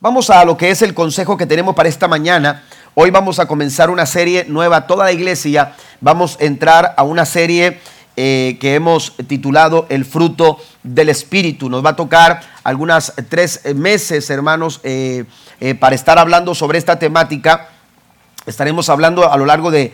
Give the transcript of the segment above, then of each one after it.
Vamos a lo que es el consejo que tenemos para esta mañana. Hoy vamos a comenzar una serie nueva, toda la iglesia. Vamos a entrar a una serie eh, que hemos titulado El fruto del Espíritu. Nos va a tocar algunas tres meses, hermanos, eh, eh, para estar hablando sobre esta temática. Estaremos hablando a lo largo de,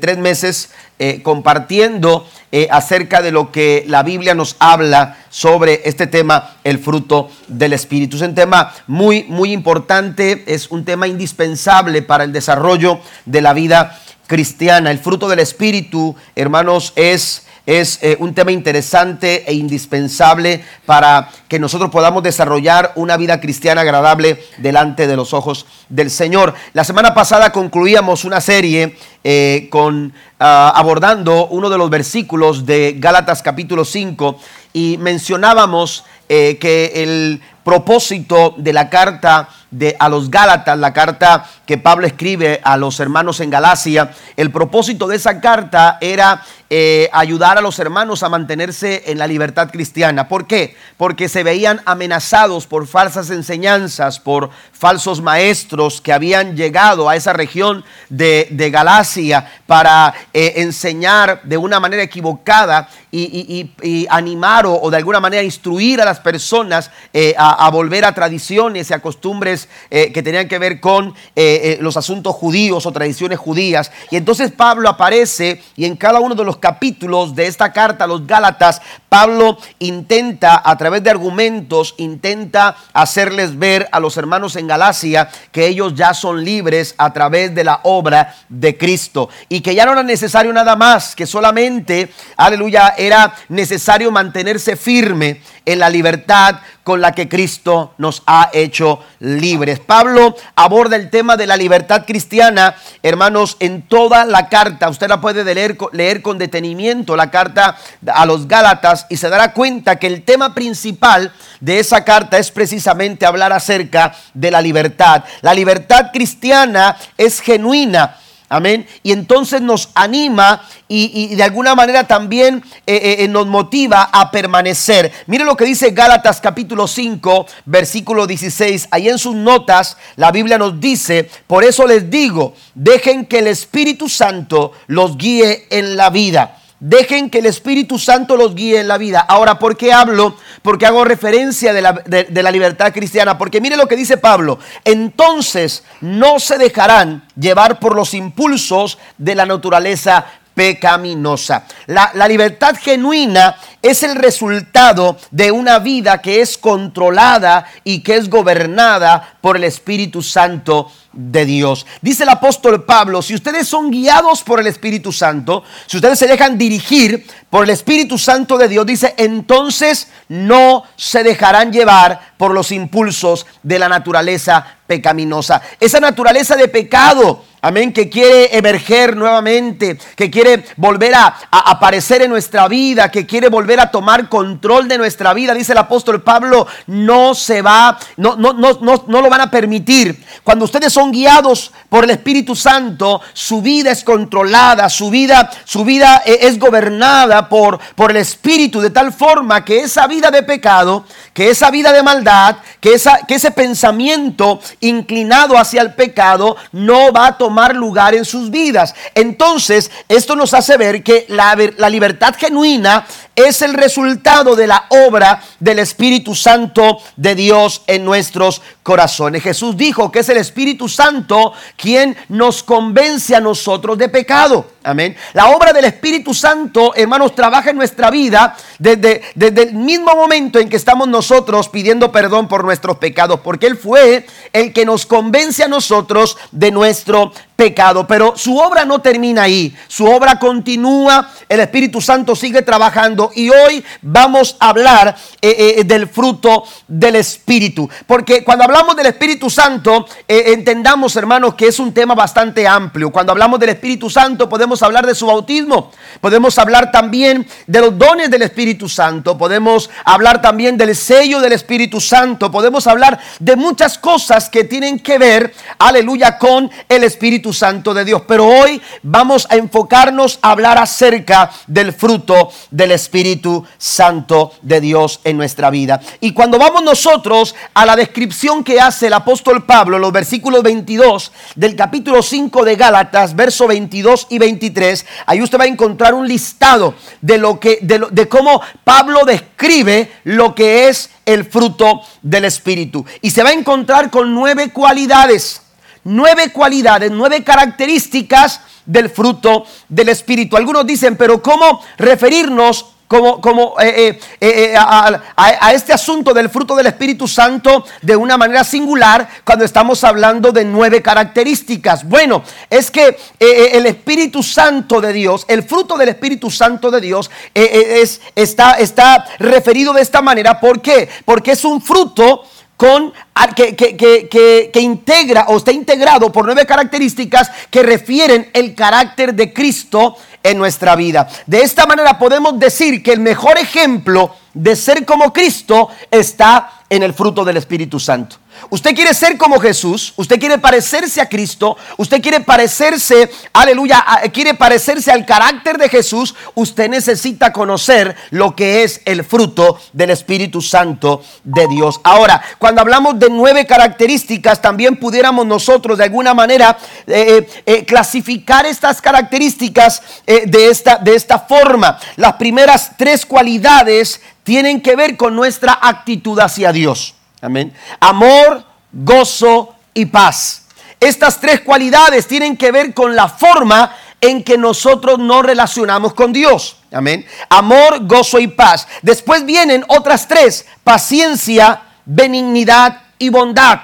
tres meses eh, compartiendo eh, acerca de lo que la Biblia nos habla sobre este tema, el fruto del Espíritu. Es un tema muy, muy importante, es un tema indispensable para el desarrollo de la vida cristiana. El fruto del Espíritu, hermanos, es es eh, un tema interesante e indispensable para que nosotros podamos desarrollar una vida cristiana agradable delante de los ojos del Señor. La semana pasada concluíamos una serie eh, con, ah, abordando uno de los versículos de Gálatas capítulo 5 y mencionábamos eh, que el propósito de la carta de, a los Gálatas, la carta que Pablo escribe a los hermanos en Galacia, el propósito de esa carta era eh, ayudar a los hermanos a mantenerse en la libertad cristiana. ¿Por qué? Porque se veían amenazados por falsas enseñanzas, por falsos maestros que habían llegado a esa región de, Galacia para eh, enseñar de una manera equivocada y, animar o, de alguna manera instruir a las personas eh, a, a volver a tradiciones y a costumbres eh, que tenían que ver con eh, eh, los asuntos judíos o tradiciones judías. Y entonces Pablo aparece y en cada uno de los capítulos de esta carta a los Gálatas, Pablo intenta a través de argumentos, intenta hacerles ver a los hermanos en Galacia que ellos ya son libres a través de la obra de Cristo y que ya no era necesario nada más, que solamente, aleluya, era necesario mantenerse firme en la libertad con la que Cristo nos ha hecho libres. Pablo aborda el tema de la libertad cristiana, hermanos, en toda la carta. Usted la puede leer, leer con detenimiento, la carta a los Gálatas, y se dará cuenta que el tema principal de esa carta es precisamente hablar acerca de la libertad. La libertad cristiana es genuina Amén. Y entonces nos anima y, de alguna manera también eh, eh, eh, nos motiva a permanecer. Mire lo que dice Gálatas capítulo 5, versículo 16. Ahí en sus notas la Biblia nos dice, por eso les digo, dejen que el Espíritu Santo los guíe en la vida. Dejen que el Espíritu Santo los guíe en la vida. Ahora, ¿por qué hablo? Porque hago referencia de la, de la, libertad cristiana. Porque mire lo que dice Pablo. Entonces no se dejarán llevar por los impulsos de la naturaleza pecaminosa. La, libertad genuina es el resultado de una vida que es controlada y que es gobernada por el Espíritu Santo de Dios. Dice el apóstol Pablo, si ustedes son guiados por el Espíritu Santo, si ustedes se dejan dirigir por el Espíritu Santo de Dios, dice, entonces no se dejarán llevar por los impulsos de la naturaleza pecaminosa. Esa naturaleza de pecado Amén, que quiere emerger nuevamente, que quiere volver a, aparecer en nuestra vida, que quiere volver a tomar control de nuestra vida. Dice el apóstol Pablo, no se va, no, no, no, no, no lo van a permitir. Cuando ustedes son guiados por el Espíritu Santo, su vida es controlada, su vida, su vida e, es gobernada por, por el Espíritu, de tal forma que esa vida de pecado, que esa vida de maldad, que, esa, que ese pensamiento inclinado hacia el pecado no va a tomar tomar lugar en sus vidas. Entonces, esto nos hace ver que la, la libertad genuina es el resultado de la obra del Espíritu Santo de Dios en nuestros corazones. Jesús dijo que es el Espíritu Santo quien nos convence a nosotros de pecado. Amén. La obra del Espíritu Santo, hermanos, trabaja en nuestra vida desde, desde el mismo momento en que estamos nosotros pidiendo perdón por nuestros pecados, porque Él fue el que nos convence a nosotros de nuestro pecado. Pero su obra no termina ahí, su obra continúa, el Espíritu Santo sigue trabajando y hoy vamos a hablar eh, eh, del fruto del Espíritu. Porque cuando hablamos del Espíritu Santo, eh, entendamos hermanos que es un tema bastante amplio. Cuando hablamos del Espíritu Santo podemos hablar de su bautismo, podemos hablar también de los dones del Espíritu Santo, podemos hablar también del sello del Espíritu Santo, podemos hablar de muchas cosas que tienen que ver, aleluya, con el Espíritu Santo de Dios. Pero hoy vamos a enfocarnos a hablar acerca del fruto del Espíritu Santo de Dios en nuestra vida. Y cuando vamos nosotros a la descripción que hace el apóstol Pablo, los versículos 22 del capítulo 5 de Gálatas, verso 22 y 23, ahí usted va a encontrar un listado de lo que de, de cómo Pablo describe lo que es el fruto del Espíritu. Y se va a encontrar con nueve cualidades, nueve cualidades, nueve características del fruto del Espíritu. Algunos dicen, pero ¿cómo referirnos como, como eh, eh, eh, a, este asunto del fruto del Espíritu Santo de una manera singular cuando estamos hablando de nueve características. Bueno, es que el Espíritu Santo de Dios, el fruto del Espíritu Santo de Dios es, está, está referido de esta manera. ¿Por qué? Porque es un fruto con, que, que, integra o está integrado por nueve características que refieren el carácter de Cristo en nuestra vida. De esta manera podemos decir que el mejor ejemplo de ser como Cristo está en el fruto del Espíritu Santo. Usted quiere ser como Jesús, usted quiere parecerse a Cristo, usted quiere parecerse, aleluya, quiere parecerse al carácter de Jesús, usted necesita conocer lo que es el fruto del Espíritu Santo de Dios. Ahora, cuando hablamos de nueve características, también pudiéramos nosotros de alguna manera eh, eh, eh, clasificar estas características de, esta, de esta forma. Las primeras tres cualidades tienen que ver con nuestra actitud hacia Dios. Amén. Amor, gozo y paz. Estas tres cualidades tienen que ver con la forma en que nosotros nos relacionamos con Dios. Amén. Amor, gozo y paz. Después vienen otras tres, paciencia, benignidad y bondad.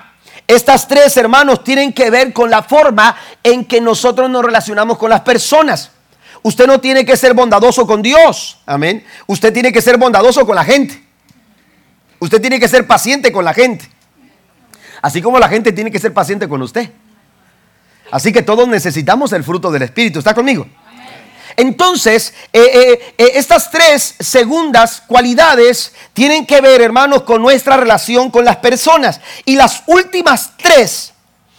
Estas tres, hermanos, tienen que ver con la forma en que nosotros nos relacionamos con las personas. Usted no tiene que ser bondadoso con Dios. Amén. Usted tiene que ser bondadoso con la gente. Usted tiene que ser paciente con la gente. Así como la gente tiene que ser paciente con usted. Así que todos necesitamos el fruto del Espíritu. ¿Está conmigo? Entonces, eh, eh, eh, estas tres segundas cualidades tienen que ver, hermanos, con nuestra relación con las personas. Y las últimas tres,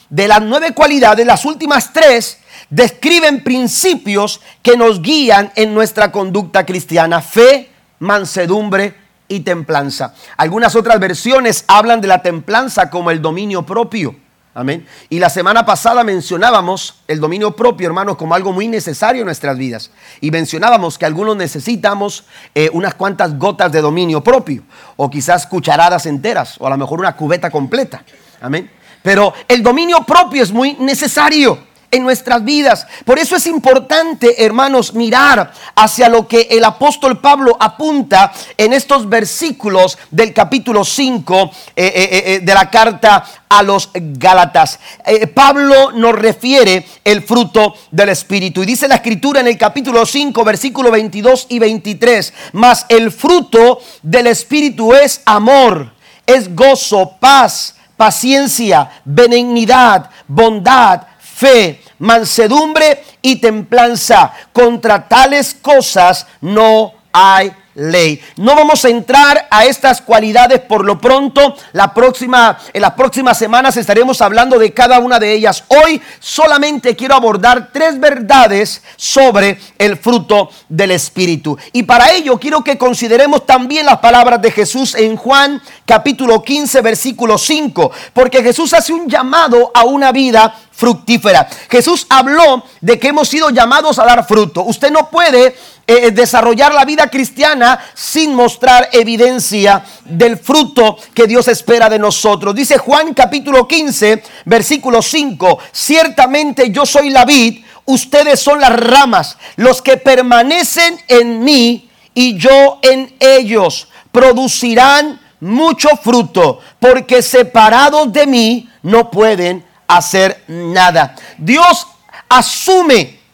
de las nueve cualidades, las últimas tres describen principios que nos guían en nuestra conducta cristiana. Fe, mansedumbre y templanza. Algunas otras versiones hablan de la templanza como el dominio propio. Amén. Y la semana pasada mencionábamos el dominio propio, hermanos, como algo muy necesario en nuestras vidas. Y mencionábamos que algunos necesitamos eh, unas cuantas gotas de dominio propio, o quizás cucharadas enteras, o a lo mejor una cubeta completa. Amén. Pero el dominio propio es muy necesario en nuestras vidas. Por eso es importante, hermanos, mirar hacia lo que el apóstol Pablo apunta en estos versículos del capítulo 5 eh, eh, eh, de la carta a los Gálatas. Pablo nos refiere el fruto del Espíritu. Y dice la escritura en el capítulo 5, versículo 22 y 23, mas el fruto del Espíritu es amor, es gozo, paz, paciencia, benignidad, bondad, fe, mansedumbre y templanza. Contra tales cosas no hay ley. No vamos a entrar a estas cualidades por lo pronto. La próxima, en las próximas semanas estaremos hablando de cada una de ellas. Hoy solamente quiero abordar tres verdades sobre el fruto del Espíritu. Y para ello quiero que consideremos también las palabras de Jesús en Juan capítulo 15 versículo 5. Porque Jesús hace un llamado a una vida fructífera. Jesús habló de que hemos sido llamados a dar fruto. Usted no puede eh, desarrollar la vida cristiana sin mostrar evidencia del fruto que Dios espera de nosotros. Dice Juan capítulo 15, versículo 5, ciertamente yo soy la vid, ustedes son las ramas, los que permanecen en mí y yo en ellos producirán mucho fruto, porque separados de mí no pueden hacer nada. Dios asume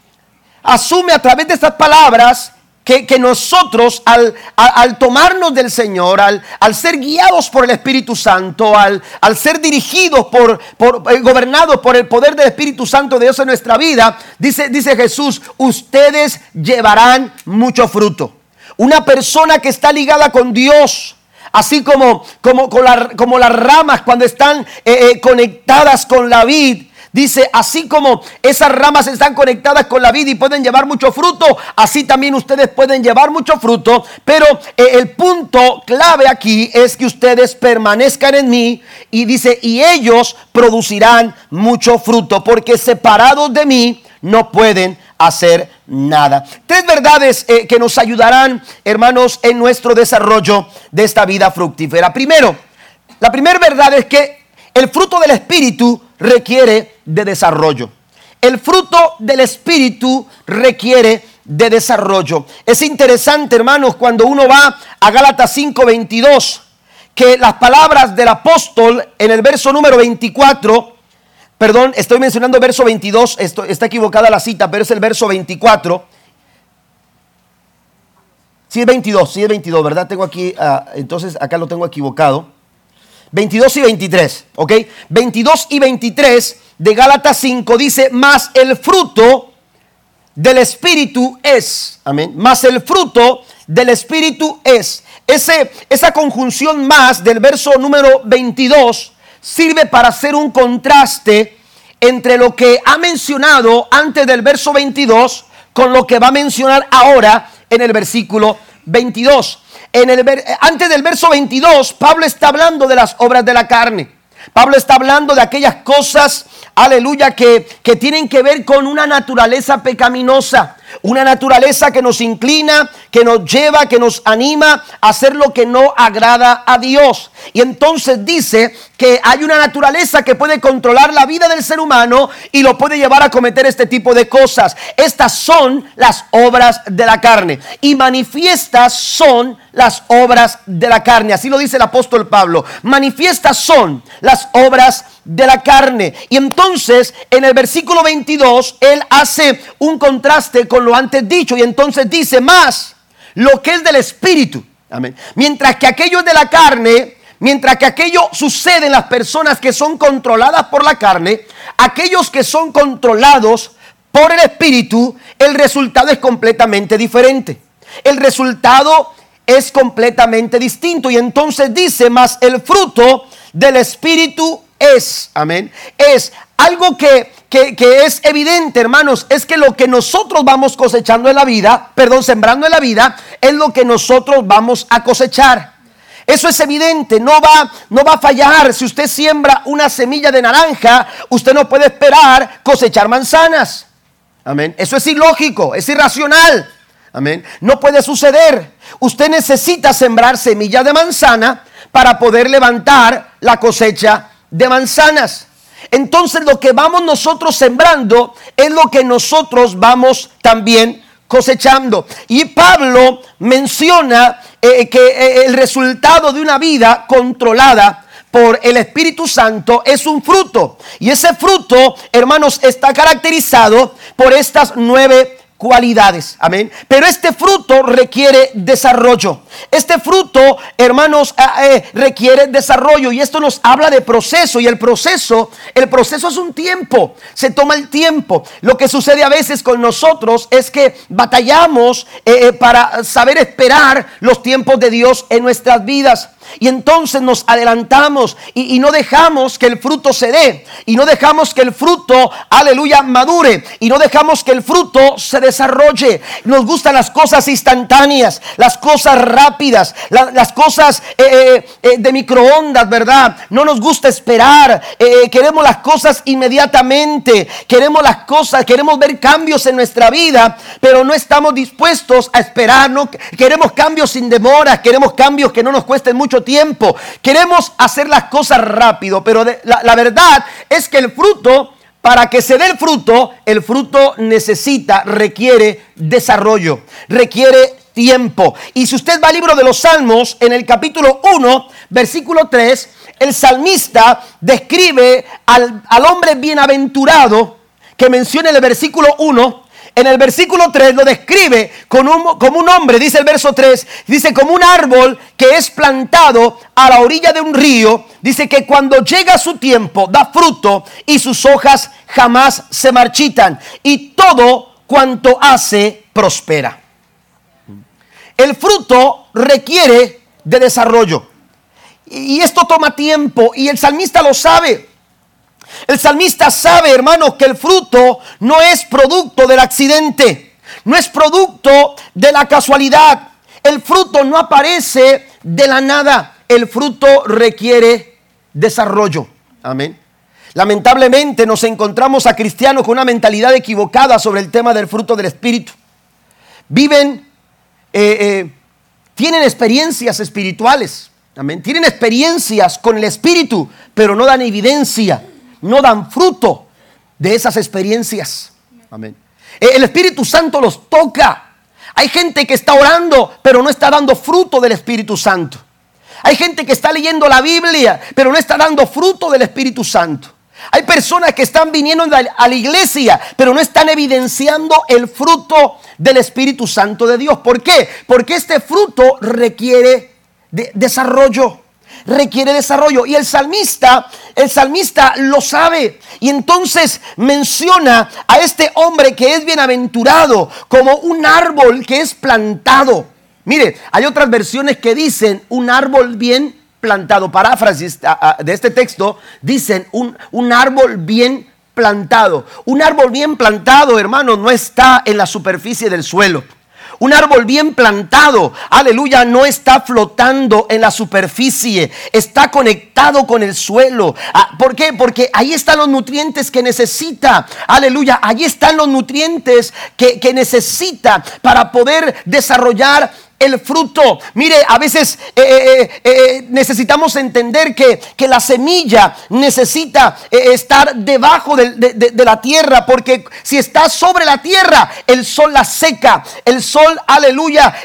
asume a través de estas palabras que, nosotros al, al, tomarnos del Señor, al, al, ser guiados por el Espíritu Santo, al, al ser dirigidos por, por eh, gobernados por el poder del Espíritu Santo de Dios en nuestra vida, dice, dice Jesús, ustedes llevarán mucho fruto. Una persona que está ligada con Dios, así como, como, como las ramas cuando están eh, eh, conectadas con la vid, Dice, así como esas ramas están conectadas con la vida y pueden llevar mucho fruto, así también ustedes pueden llevar mucho fruto. Pero eh, el punto clave aquí es que ustedes permanezcan en mí y dice, y ellos producirán mucho fruto, porque separados de mí no pueden hacer nada. Tres verdades eh, que nos ayudarán, hermanos, en nuestro desarrollo de esta vida fructífera. Primero, la primera verdad es que el fruto del Espíritu requiere de desarrollo. El fruto del Espíritu requiere de desarrollo. Es interesante, hermanos, cuando uno va a Gálatas 5:22, que las palabras del apóstol en el verso número 24, perdón, estoy mencionando verso 22, esto, está equivocada la cita, pero es el verso 24. Sí es 22, sí es 22, ¿verdad? Tengo aquí, ah, entonces acá lo tengo equivocado. 22 y 23, ¿ok? 22 y 23 de Gálatas 5 dice, más el fruto del Espíritu es, amén, más el fruto del Espíritu es. Ese, esa conjunción más del verso número 22 sirve para hacer un contraste entre lo que ha mencionado antes del verso 22 con lo que va a mencionar ahora en el versículo 22 el, antes del verso 22, Pablo está hablando de las obras de la carne. Pablo está hablando de aquellas cosas, aleluya, que, que tienen que ver con una naturaleza pecaminosa. Una naturaleza que nos inclina, que nos lleva, que nos anima a hacer lo que no agrada a Dios. Y entonces dice que hay una naturaleza que puede controlar la vida del ser humano y lo puede llevar a cometer este tipo de cosas. Estas son las obras de la carne. Y manifiestas son las obras de la carne. Así lo dice el apóstol Pablo. Manifiestas son las obras de la carne. Y entonces en el versículo 22 él hace un contraste con lo antes dicho y entonces dice más lo que es del espíritu. Amén. Mientras que aquello es de la carne, mientras que aquello sucede en las personas que son controladas por la carne, aquellos que son controlados por el espíritu, el resultado es completamente diferente. El resultado es completamente distinto y entonces dice más el fruto del espíritu es, amén, es algo que, es evidente, hermanos, es que lo que nosotros vamos cosechando en la vida, perdón, sembrando en la vida, es lo que nosotros vamos a cosechar. Eso es evidente, no va, no va a fallar. Si usted siembra una semilla de naranja, usted no puede esperar cosechar manzanas. Amén. Eso es ilógico, es irracional. Amén. No puede suceder. Usted necesita sembrar semilla de manzana para poder levantar la cosecha de manzanas. Entonces lo que vamos nosotros sembrando es lo que nosotros vamos también cosechando. Y Pablo menciona eh, que eh, el resultado de una vida controlada por el Espíritu Santo es un fruto. Y ese fruto, hermanos, está caracterizado por estas nueve cualidades. Amén. Pero este fruto requiere desarrollo. Este fruto, hermanos, ah, eh, requiere desarrollo. Y esto nos habla de proceso. Y el proceso, el proceso es un tiempo. Se toma el tiempo. Lo que sucede a veces con nosotros es que batallamos eh, eh, para saber esperar los tiempos de Dios en nuestras vidas. Y entonces nos adelantamos y, no dejamos que el fruto se dé. Y no dejamos que el fruto, aleluya, madure. Y no dejamos que el fruto se desarrolle. Nos gustan las cosas instantáneas, las cosas rápidas, las cosas eh, eh, eh, de microondas, ¿verdad? No nos gusta esperar. queremos las cosas inmediatamente. Queremos las cosas, queremos ver cambios en nuestra vida, pero no estamos dispuestos a esperar. No, queremos cambios sin demora. Queremos cambios que no nos cuesten mucho tiempo. Queremos hacer las cosas rápido, pero la, verdad es que el fruto, para que se dé el fruto, el fruto necesita, requiere desarrollo, requiere tiempo. Y si usted va al libro de los Salmos, en el capítulo 1, versículo 3, el salmista describe al, al hombre bienaventurado que menciona en el versículo 1 en el versículo 3 lo describe como un, hombre, dice el verso 3, dice como un árbol que es plantado a la orilla de un río, dice que cuando llega su tiempo da fruto y sus hojas jamás se marchitan y todo cuanto hace prospera. El fruto requiere de desarrollo y esto toma tiempo y el salmista lo sabe. El salmista sabe, hermanos, que el fruto no es producto del accidente, no es producto de la casualidad. El fruto no aparece de la nada. El fruto requiere desarrollo. Amén. Lamentablemente nos encontramos a cristianos con una mentalidad equivocada sobre el tema del fruto del Espíritu. Viven, eh, eh, tienen experiencias espirituales, amén. Tienen experiencias con el Espíritu, pero no dan evidencia, no dan fruto de esas experiencias. Amén. Eh, el Espíritu Santo los toca. Hay gente que está orando, pero no está dando fruto del Espíritu Santo. Hay gente que está leyendo la Biblia, pero no está dando fruto del Espíritu Santo. Hay personas que están viniendo a la iglesia, pero no están evidenciando el fruto del Espíritu Santo de Dios. ¿Por qué? Porque este fruto requiere desarrollo. Requiere desarrollo. Y el salmista, el salmista lo sabe. Y entonces menciona a este hombre que es bienaventurado como un árbol que es plantado. Mire, hay otras versiones que dicen un árbol bien plantado. Paráfrasis de este texto dicen un, un árbol bien plantado. Un árbol bien plantado, hermano, no está en la superficie del suelo. Un árbol bien plantado, aleluya, no está flotando en la superficie, está conectado con el suelo. Ah, ¿Por qué? Porque ahí están los nutrientes que necesita, aleluya, ahí están los nutrientes que, que necesita para poder desarrollar el fruto. Mire, a veces eh, eh, eh, necesitamos entender que, la semilla necesita estar debajo de, la tierra, porque si está sobre la tierra, el sol la seca, el sol, aleluya,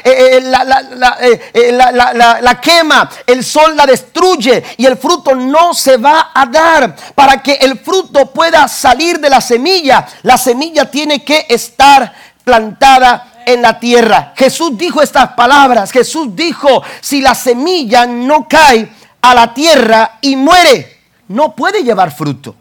la, la quema, el sol la destruye y el fruto no se va a dar. Para que el fruto pueda salir de la semilla, la semilla tiene que estar plantada en la tierra. Jesús dijo estas palabras. Jesús dijo, si la semilla no cae a la tierra y muere, no puede llevar fruto.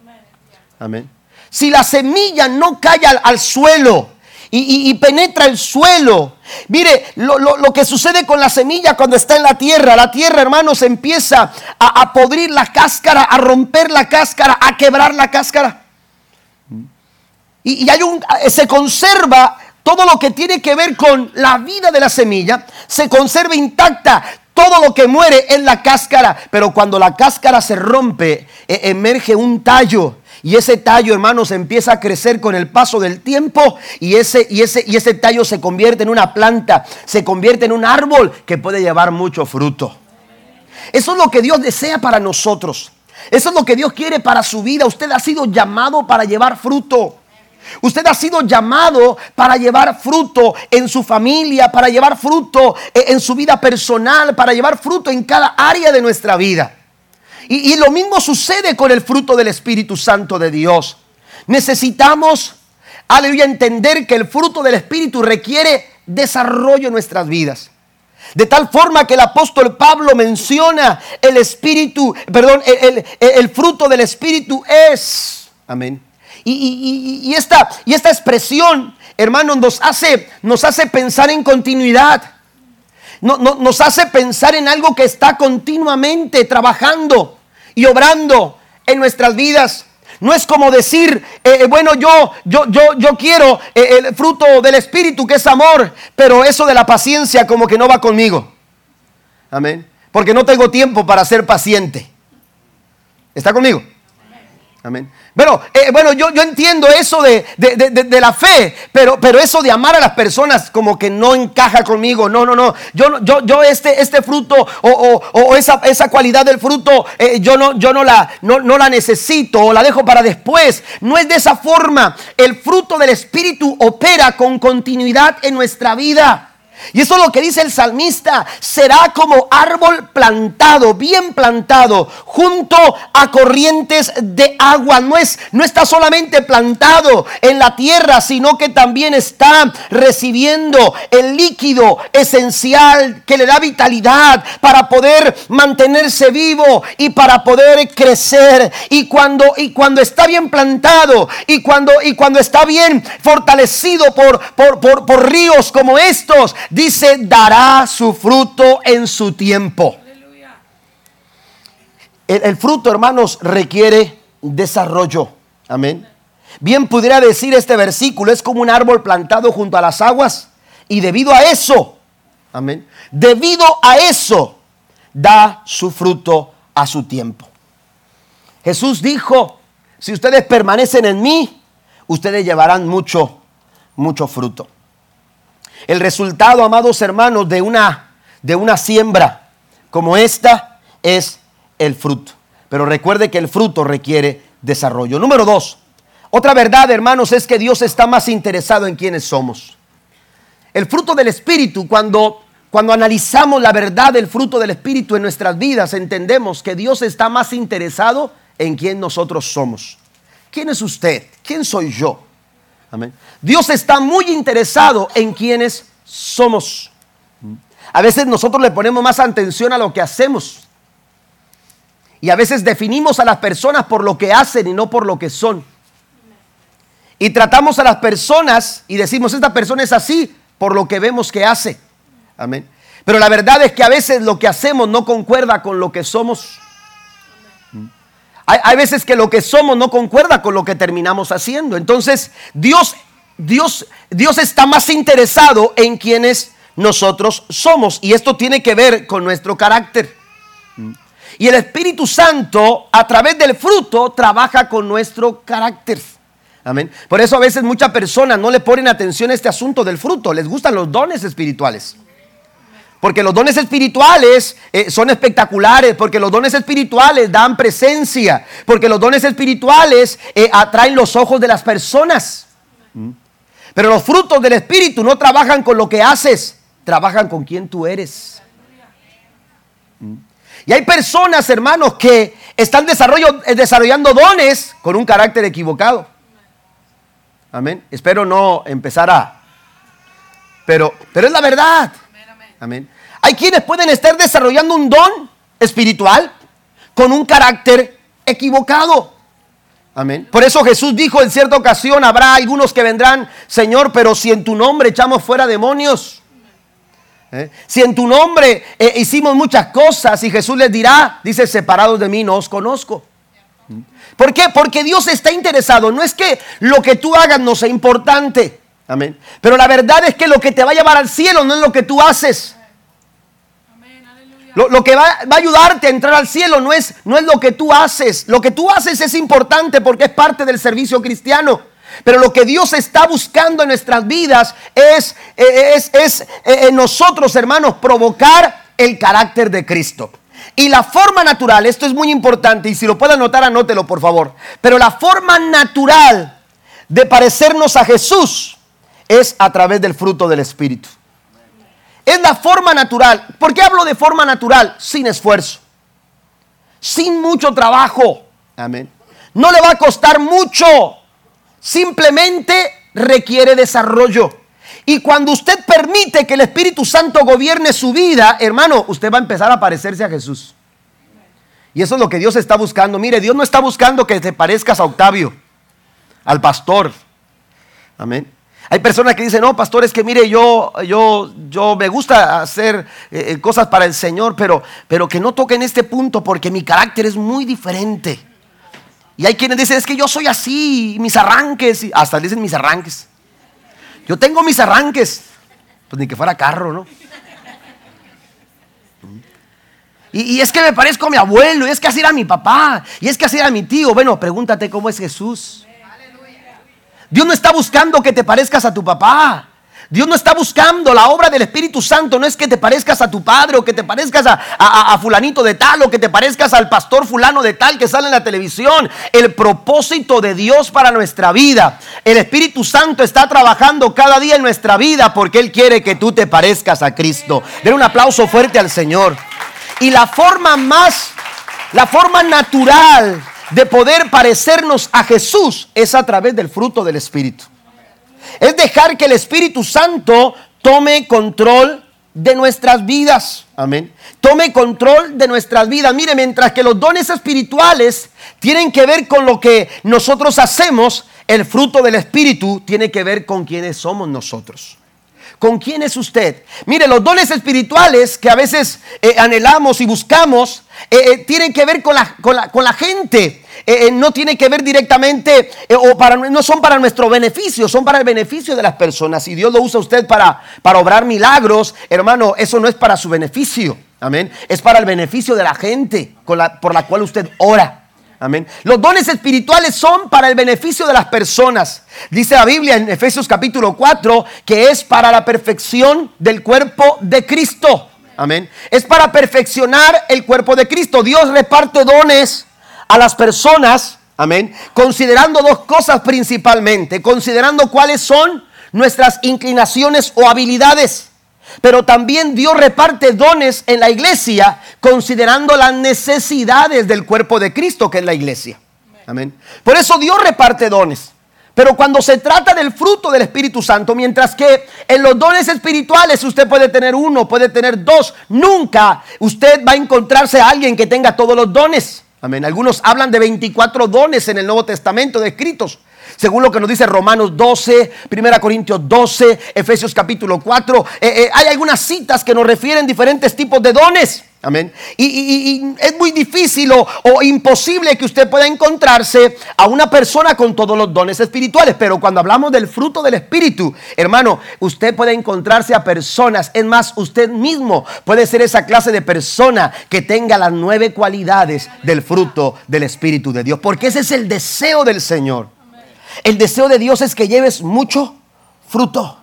Amén. Si la semilla no cae al, suelo y, penetra el suelo, mire lo, que sucede con la semilla cuando está en la tierra. La tierra, hermanos, empieza a, a podrir la cáscara, a romper la cáscara, a quebrar la cáscara. Y, y hay un, se conserva todo lo que tiene que ver con la vida de la semilla se conserva intacta. Todo lo que muere en la cáscara, pero cuando la cáscara se rompe, e, emerge un tallo. Y ese tallo, hermanos, empieza a crecer con el paso del tiempo y ese, y, ese, y ese tallo se convierte en una planta, se convierte en un árbol que puede llevar mucho fruto. Eso es lo que Dios desea para nosotros. Eso es lo que Dios quiere para su vida. Usted ha sido llamado para llevar fruto. Usted ha sido llamado para llevar fruto en su familia, para llevar fruto en su vida personal, para llevar fruto en cada área de nuestra vida. Y, lo mismo sucede con el fruto del Espíritu Santo de Dios. Necesitamos, aleluya, entender que el fruto del Espíritu requiere desarrollo en nuestras vidas. De tal forma que el apóstol Pablo menciona el Espíritu, perdón, el fruto del Espíritu es, amén, y, esta, y esta expresión, hermanos, nos hace, nos hace pensar en continuidad. No, nos hace pensar en algo que está continuamente trabajando y obrando en nuestras vidas. No es como decir, eh, eh, bueno, yo, yo, yo, yo quiero eh, el fruto del Espíritu que es amor, pero eso de la paciencia como que no va conmigo. Amén. Porque no tengo tiempo para ser paciente. ¿Está conmigo? Amén. Bueno, eh, bueno yo, yo, entiendo eso de, la fe, pero, pero, eso de amar a las personas como que no encaja conmigo. No, no, no. Yo, yo, yo este, este fruto o, esa, esa, cualidad del fruto, eh, yo, no, yo no, la, no, no la necesito o la dejo para después. No es de esa forma. El fruto del Espíritu opera con continuidad en nuestra vida. Y eso es lo que dice el salmista, será como árbol plantado, bien plantado, junto a corrientes de agua. No, es, no está solamente plantado en la tierra, sino que también está recibiendo el líquido esencial que le da vitalidad para poder mantenerse vivo y para poder crecer. Y cuando, y cuando está bien plantado y cuando, y cuando está bien fortalecido por, por, por, por ríos como estos, dice, dará su fruto en su tiempo. El, fruto, hermanos, requiere desarrollo. Amén. Bien pudiera decir este versículo, es como un árbol plantado junto a las aguas y debido a eso, amén, debido a eso da su fruto a su tiempo. Jesús dijo, si ustedes permanecen en mí, ustedes llevarán mucho, mucho fruto. El resultado, amados hermanos, de una, de una siembra como esta es el fruto. Pero recuerde que el fruto requiere desarrollo. Número dos, otra verdad, hermanos, es que Dios está más interesado en quienes somos. El fruto del Espíritu, cuando, cuando analizamos la verdad del fruto del Espíritu en nuestras vidas, entendemos que Dios está más interesado en quién nosotros somos. ¿Quién es usted? ¿Quién soy yo? Dios está muy interesado en quienes somos. A veces nosotros le ponemos más atención a lo que hacemos. Y a veces definimos a las personas por lo que hacen y no por lo que son. Y tratamos a las personas y decimos, esta persona es así por lo que vemos que hace. Amén. Pero la verdad es que a veces lo que hacemos no concuerda con lo que somos. Hay, veces que lo que somos no concuerda con lo que terminamos haciendo. Entonces, Dios, Dios, Dios está más interesado en quienes nosotros somos. Y esto tiene que ver con nuestro carácter. Y el Espíritu Santo, a través del fruto, trabaja con nuestro carácter. Amén. Por eso a veces muchas personas no le ponen atención a este asunto del fruto. Les gustan los dones espirituales. Porque los dones espirituales eh, son espectaculares, porque los dones espirituales dan presencia, porque los dones espirituales eh, atraen los ojos de las personas. ¿Mm? Pero los frutos del Espíritu no trabajan con lo que haces, trabajan con quien tú eres. ¿Mm? Y hay personas, hermanos, que están eh, desarrollando dones con un carácter equivocado. Amén. Espero no empezar a... Pero, pero es la verdad. Amén. Hay quienes pueden estar desarrollando un don espiritual con un carácter equivocado. Amén. Por eso Jesús dijo en cierta ocasión, habrá algunos que vendrán, Señor, pero si en tu nombre echamos fuera demonios. ¿Eh? Si en tu nombre eh, hicimos muchas cosas y Jesús les dirá, dice, separados de mí no os conozco. ¿Por qué? Porque Dios está interesado. No es que lo que tú hagas no sea importante. Amén. Pero la verdad es que lo que te va a llevar al cielo no es lo que tú haces. Lo, lo, que va, va, a ayudarte a entrar al cielo no es, no es lo que tú haces. Lo que tú haces es importante porque es parte del servicio cristiano. Pero lo que Dios está buscando en nuestras vidas es, es, es, es en nosotros, hermanos, provocar el carácter de Cristo. Y la forma natural, esto es muy importante y si lo puede anotar, anótelo por favor. Pero la forma natural de parecernos a Jesús es a través del fruto del Espíritu. Es la forma natural. ¿Por qué hablo de forma natural? Sin esfuerzo. Sin mucho trabajo. Amén. No le va a costar mucho. Simplemente requiere desarrollo. Y cuando usted permite que el Espíritu Santo gobierne su vida, hermano, usted va a empezar a parecerse a Jesús. Y eso es lo que Dios está buscando. Mire, Dios no está buscando que te parezcas a Octavio, al pastor. Amén. Hay personas que dicen, no, pastor, es que mire, yo, yo, yo me gusta hacer eh, eh, cosas para el Señor, pero, pero que no toquen este punto porque mi carácter es muy diferente. Y hay quienes dicen, es que yo soy así, mis arranques, y hasta dicen mis arranques. Yo tengo mis arranques. Pues ni que fuera carro, ¿no? Y, es que me parezco a mi abuelo, y es que así era mi papá, y es que así era mi tío. Bueno, pregúntate cómo es Jesús. Dios no está buscando que te parezcas a tu papá. Dios no está buscando la obra del Espíritu Santo, no es que te parezcas a tu padre o que te parezcas a, fulanito de tal o que te parezcas al pastor fulano de tal que sale en la televisión. El propósito de Dios para nuestra vida. El Espíritu Santo está trabajando cada día en nuestra vida porque Él quiere que tú te parezcas a Cristo. Den un aplauso fuerte al Señor. Y la forma más, la forma natural de poder parecernos a Jesús es a través del fruto del Espíritu es dejar que el Espíritu Santo tome control de nuestras vidas. Amén. Tome control de nuestras vidas. Mire, mientras que los dones espirituales tienen que ver con lo que nosotros hacemos, el fruto del Espíritu tiene que ver con quienes somos nosotros. Con quién es usted. Mire, los dones espirituales que a veces eh, anhelamos y buscamos eh, eh, tienen que ver con la, con la, gente. no tiene que ver directamente o para, no son para nuestro beneficio, son para el beneficio de las personas. Si Dios lo usa usted para, para obrar milagros, hermano, eso no es para su beneficio. Amén. Es para el beneficio de la gente con la, por la cual usted ora. Amén. Los dones espirituales son para el beneficio de las personas. Dice la Biblia en Efesios capítulo 4 que es para la perfección del cuerpo de Cristo. Amén. Es para perfeccionar el cuerpo de Cristo. Dios reparte dones a las personas. Amén. Considerando dos cosas principalmente. Considerando cuáles son nuestras inclinaciones o habilidades. Pero también Dios reparte dones en la iglesia considerando las necesidades del cuerpo de Cristo que es la iglesia. Amén. Por eso Dios reparte dones. Pero cuando se trata del fruto del Espíritu Santo, mientras que en los dones espirituales usted puede tener uno, puede tener dos, nunca usted va a encontrarse a alguien que tenga todos los dones. Amén. Algunos hablan de 24 dones en el Nuevo Testamento descritos según lo que nos dice Romanos 12, 1 Corintios 12, Efesios capítulo 4. Eh, eh, hay algunas citas que nos refieren diferentes tipos de dones. Amén. Y, es muy difícil o, o, imposible que usted pueda encontrarse a una persona con todos los dones espirituales. Pero cuando hablamos del fruto del Espíritu, hermano, usted puede encontrarse a personas. Es más, usted mismo puede ser esa clase de persona que tenga las nueve cualidades del fruto del Espíritu de Dios. Porque ese es el deseo del Señor. El deseo de Dios es que lleves mucho fruto.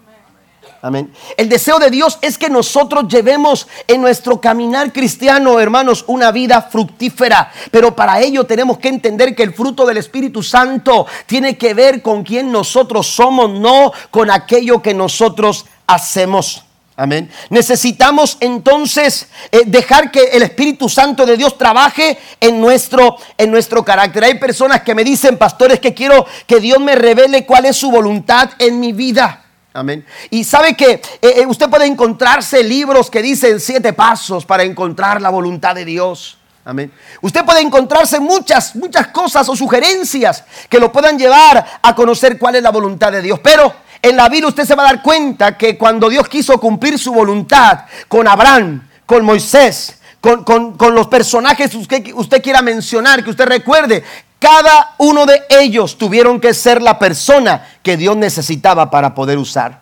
Amén. El deseo de Dios es que nosotros llevemos en nuestro caminar cristiano, hermanos, una vida fructífera. Pero para ello tenemos que entender que el fruto del Espíritu Santo tiene que ver con quien nosotros somos, no con aquello que nosotros hacemos. Amén. Necesitamos entonces eh, dejar que el Espíritu Santo de Dios trabaje en nuestro, en nuestro carácter. Hay personas que me dicen, pastores, que quiero que Dios me revele cuál es su voluntad en mi vida. Amén. Y sabe que eh, eh, usted puede encontrarse libros que dicen siete pasos para encontrar la voluntad de Dios. Amén. Usted puede encontrarse muchas, muchas cosas o sugerencias que lo puedan llevar a conocer cuál es la voluntad de Dios. Pero en la vida usted se va a dar cuenta que cuando Dios quiso cumplir su voluntad con Abraham, con Moisés, con, los personajes que usted quiera mencionar, que usted recuerde, cada uno de ellos tuvieron que ser la persona que Dios necesitaba para poder usar.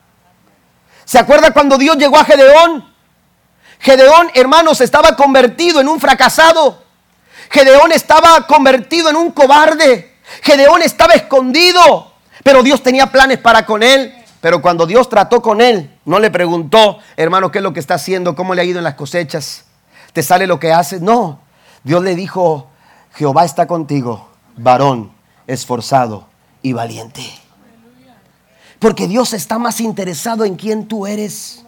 ¿Se acuerda cuando Dios llegó a Gedeón? Gedeón, hermanos, estaba convertido en un fracasado. Gedeón estaba convertido en un cobarde. Gedeón estaba escondido. Pero Dios tenía planes para con él. Pero cuando Dios trató con él, no le preguntó, hermano, ¿qué es lo que está haciendo? ¿Cómo le ha ido en las cosechas? ¿Te sale lo que haces? No. Dios le dijo, Jehová está contigo, varón, esforzado y valiente. Porque Dios está más interesado en quién tú eres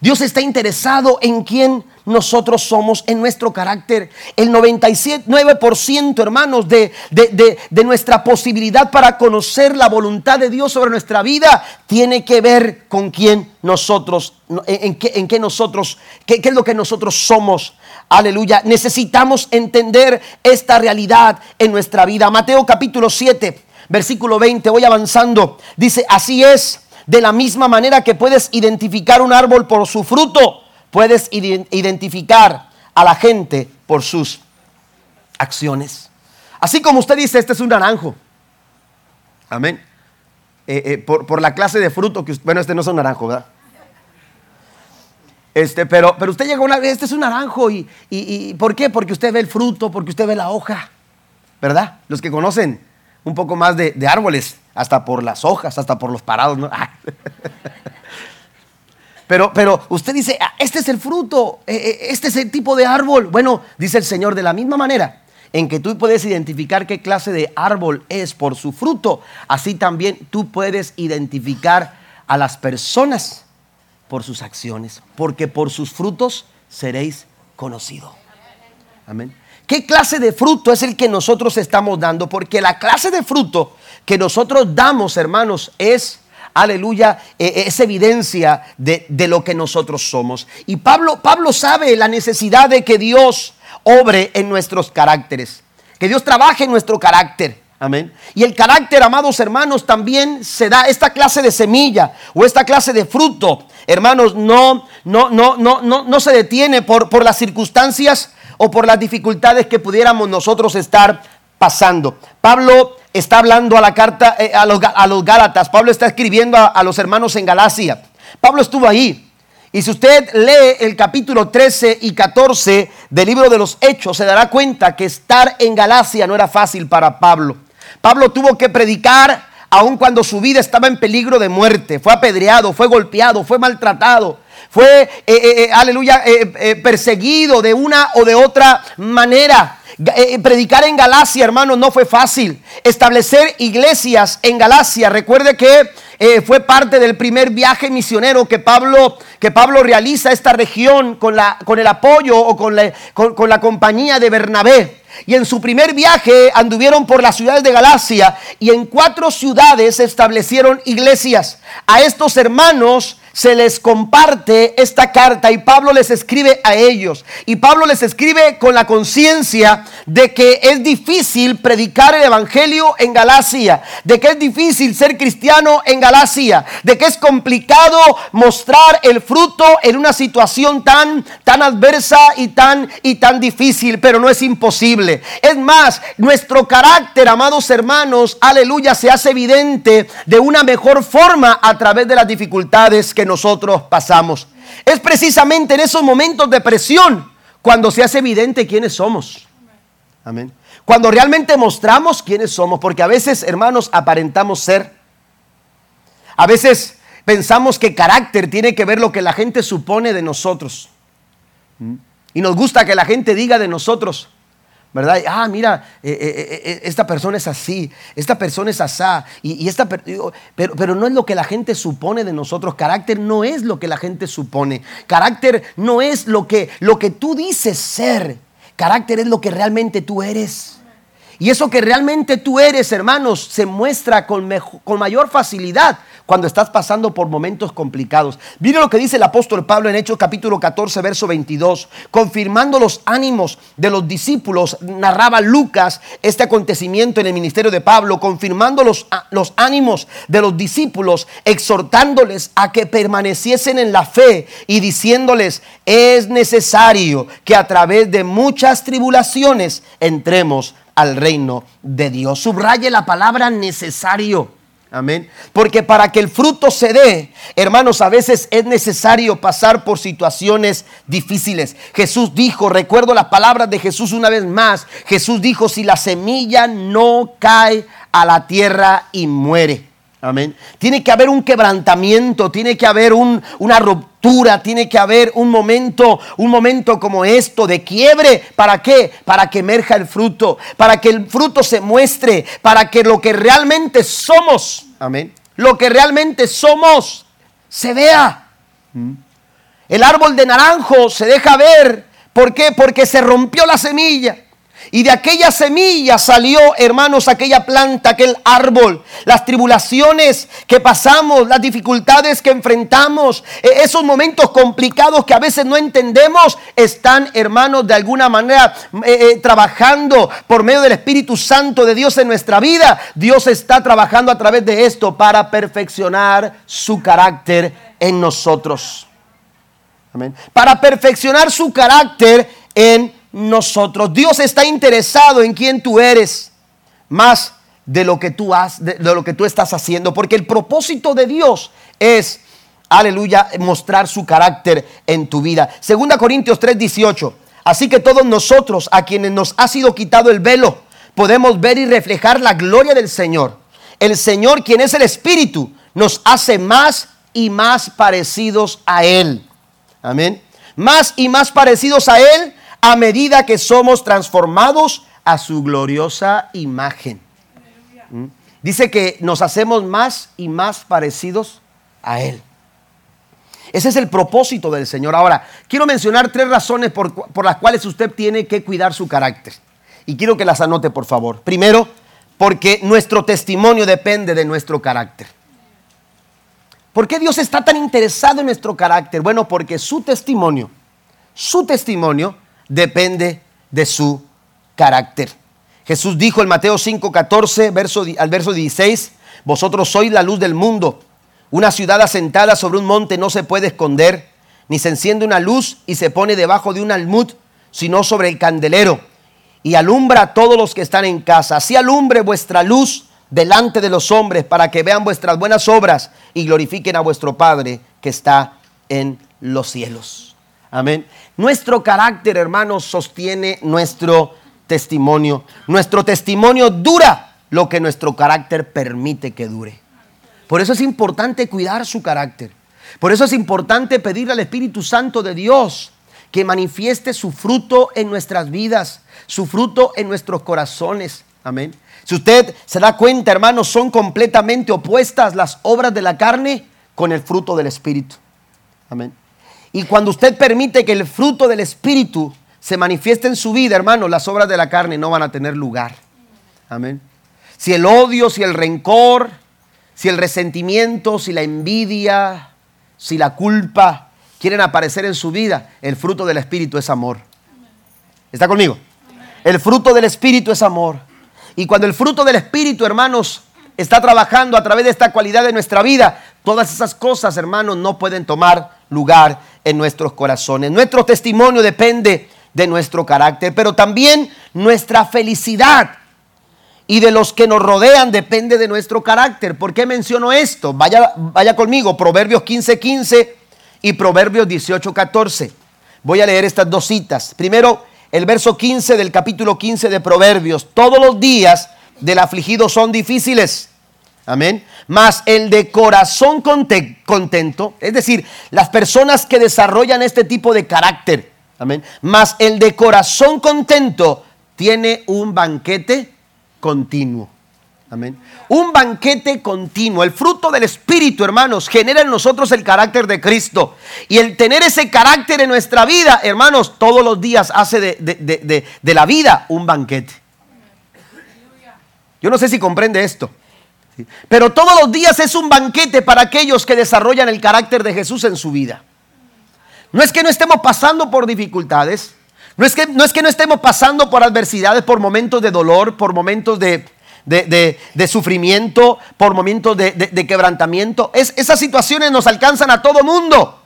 Dios está interesado en quién nosotros somos, en nuestro carácter. El 99%, hermanos, de, de, nuestra posibilidad para conocer la voluntad de Dios sobre nuestra vida tiene que ver con quién nosotros, en, qué, en qué nosotros, qué, qué es lo que nosotros somos. Aleluya. Necesitamos entender esta realidad en nuestra vida. Mateo capítulo 7, versículo 20. Voy avanzando. Dice, así es de la misma manera que puedes identificar un árbol por su fruto, puedes identificar a la gente por sus acciones. Así como usted dice, este es un naranjo. Amén. Eh, eh, por, la clase de fruto que bueno, este no es un naranjo, ¿verdad? Este, pero, pero usted llega una vez, este es un naranjo y, y, ¿por qué? Porque usted ve el fruto, porque usted ve la hoja, ¿verdad? Los que conocen un poco más de, árboles hasta por las hojas, hasta por los parados. Pero, pero usted dice, ah, este es el fruto, eh, eh, este es el tipo de árbol. Bueno, dice el Señor, de la misma manera en que tú puedes identificar qué clase de árbol es por su fruto, así también tú puedes identificar a las personas por sus acciones, porque por sus frutos seréis conocidos. Amén. ¿Qué clase de fruto es el que nosotros estamos dando? Porque la clase de fruto que nosotros damos, hermanos, es, aleluya, e, es evidencia de, lo que nosotros somos. Y Pablo, Pablo sabe la necesidad de que Dios obre en nuestros caracteres, que Dios trabaje en nuestro carácter. Amén. Y el carácter, amados hermanos, también se da esta clase de semilla o esta clase de fruto. Hermanos, no, no, no, no, no, no se detiene por, por las circunstancias o por las dificultades que pudiéramos nosotros estar pasando. Pablo está hablando a la carta eh, a, los, a, los, Gálatas. Pablo está escribiendo a, a los hermanos en Galacia. Pablo estuvo ahí. Y si usted lee el capítulo 13 y 14 del libro de los Hechos, se dará cuenta que estar en Galacia no era fácil para Pablo. Pablo tuvo que predicar aun cuando su vida estaba en peligro de muerte. Fue apedreado, fue golpeado, fue maltratado, fue, eh, eh, aleluya, eh, perseguido de una o de otra manera. predicar en Galacia, hermanos, no fue fácil. Establecer iglesias en Galacia. Recuerde que fue parte del primer viaje misionero que Pablo, que Pablo realiza a esta región con, la, con el apoyo o con la, con la compañía de Bernabé. Y en su primer viaje anduvieron por las ciudades de Galacia y en cuatro ciudades establecieron iglesias. A estos hermanos se les comparte esta carta y Pablo les escribe a ellos. Y Pablo les escribe con la conciencia de que es difícil predicar el Evangelio en Galacia, de que es difícil ser cristiano en Galacia, de que es complicado mostrar el fruto en una situación tan, tan adversa y tan, y tan difícil, pero no es imposible. Es más, nuestro carácter, amados hermanos, aleluya, se hace evidente de una mejor forma a través de las dificultades que nosotros pasamos. Es precisamente en esos momentos de presión cuando se hace evidente quiénes somos. Amén. Cuando realmente mostramos quiénes somos, porque a veces, hermanos, aparentamos ser. A veces pensamos que carácter tiene que ver lo que la gente supone de nosotros. ¿Mm? Y nos gusta que la gente diga de nosotros, ¿verdad? Ah, mira, eh, eh, eh, esta persona es así, esta persona es asá, y, esta, pero, pero no es lo que la gente supone de nosotros. Carácter no es lo que la gente supone. Carácter no es lo que, lo que tú dices ser. Carácter es lo que realmente tú eres. Y eso que realmente tú eres, hermanos, se muestra con, con mayor facilidad cuando estás pasando por momentos complicados. Mire lo que dice el apóstol Pablo en Hechos capítulo 14, verso 22. Confirmando los ánimos de los discípulos, narraba Lucas este acontecimiento en el ministerio de Pablo, confirmando los, los ánimos de los discípulos, exhortándoles a que permaneciesen en la fe y diciéndoles, es necesario que a través de muchas tribulaciones entremos al reino de Dios. Subraye la palabra necesario. Amén. Porque para que el fruto se dé, hermanos, a veces es necesario pasar por situaciones difíciles. Jesús dijo, recuerdo las palabras de Jesús una vez más, Jesús dijo, si la semilla no cae a la tierra y muere. Amén. Tiene que haber un quebrantamiento, tiene que haber un, una ruptura, tiene que haber un momento, un momento como esto de quiebre. ¿Para qué? Para que emerja el fruto, para que el fruto se muestre, para que lo que realmente somos, amén, lo que realmente somos se vea. El árbol de naranjo se deja ver. ¿Por qué? Porque se rompió la semilla. Y de aquella semilla salió, hermanos, aquella planta, aquel árbol, las tribulaciones que pasamos, las dificultades que enfrentamos, e-, esos momentos complicados que a veces no entendemos, están, hermanos, de alguna manera eh, eh, trabajando por medio del Espíritu Santo de Dios en nuestra vida. Dios está trabajando a través de esto para perfeccionar su carácter en nosotros. Amén. Para perfeccionar su carácter en nosotros. Dios está interesado en quién tú eres, más de lo que tú has, de, lo que tú estás haciendo, porque el propósito de Dios es aleluya, mostrar su carácter en tu vida. Segunda Corintios 3:18. Así que todos nosotros, a quienes nos ha sido quitado el velo, podemos ver y reflejar la gloria del Señor. El Señor, quien es el Espíritu, nos hace más y más parecidos a Él. Amén. Más y más parecidos a Él a medida que somos transformados a su gloriosa imagen. ¿Mm? Dice que nos hacemos más y más parecidos a Él. Ese es el propósito del Señor. Ahora, quiero mencionar tres razones por, por, las cuales usted tiene que cuidar su carácter. Y quiero que las anote, por favor. Primero, porque nuestro testimonio depende de nuestro carácter. ¿Por qué Dios está tan interesado en nuestro carácter? Bueno, porque su testimonio, su testimonio depende de su carácter. Jesús dijo en Mateo 5:14, verso, al verso 16, vosotros sois la luz del mundo. Una ciudad asentada sobre un monte no se puede esconder, ni se enciende una luz y se pone debajo de un almud, sino sobre el candelero, y alumbra a todos los que están en casa. Así alumbre vuestra luz delante de los hombres, para que vean vuestras buenas obras y glorifiquen a vuestro Padre que está en los cielos. Amén. Nuestro carácter, hermanos, sostiene nuestro testimonio. Nuestro testimonio dura lo que nuestro carácter permite que dure. Por eso es importante cuidar su carácter. Por eso es importante pedirle al Espíritu Santo de Dios que manifieste su fruto en nuestras vidas, su fruto en nuestros corazones. Amén. Si usted se da cuenta, hermanos, son completamente opuestas las obras de la carne con el fruto del Espíritu. Amén. Y cuando usted permite que el fruto del Espíritu se manifieste en su vida, hermano, las obras de la carne no van a tener lugar. Amén. Si el odio, si el rencor, si el resentimiento, si la envidia, si la culpa quieren aparecer en su vida, el fruto del Espíritu es amor. ¿Está conmigo? El fruto del Espíritu es amor. Y cuando el fruto del Espíritu, hermanos, está trabajando a través de esta cualidad de nuestra vida, todas esas cosas, hermanos, no pueden tomar lugar en nuestros corazones. Nuestro testimonio depende de nuestro carácter, pero también nuestra felicidad y de los que nos rodean depende de nuestro carácter. ¿Por qué menciono esto? Vaya, vaya conmigo, Proverbios 15:15 15 y Proverbios 18:14. Voy a leer estas dos citas. Primero, el verso 15 del capítulo 15 de Proverbios. Todos los días del afligido son difíciles. Amén. Mas el de corazón contento, es decir, las personas que desarrollan este tipo de carácter, Amén. Mas el de corazón contento tiene un banquete continuo. Amén. Un banquete continuo. El fruto del Espíritu, hermanos, genera en nosotros el carácter de Cristo. Y el tener ese carácter en nuestra vida, hermanos, todos los días hace de, de la vida un banquete. Yo no sé si comprende esto. Pero todos los días es un banquete para aquellos que desarrollan el carácter de Jesús en su vida. No es que no estemos pasando por dificultades, no es que no, estemos pasando por adversidades, por momentos de dolor, por momentos de, sufrimiento, por momentos de, quebrantamiento. Es, esas situaciones nos alcanzan a todo mundo.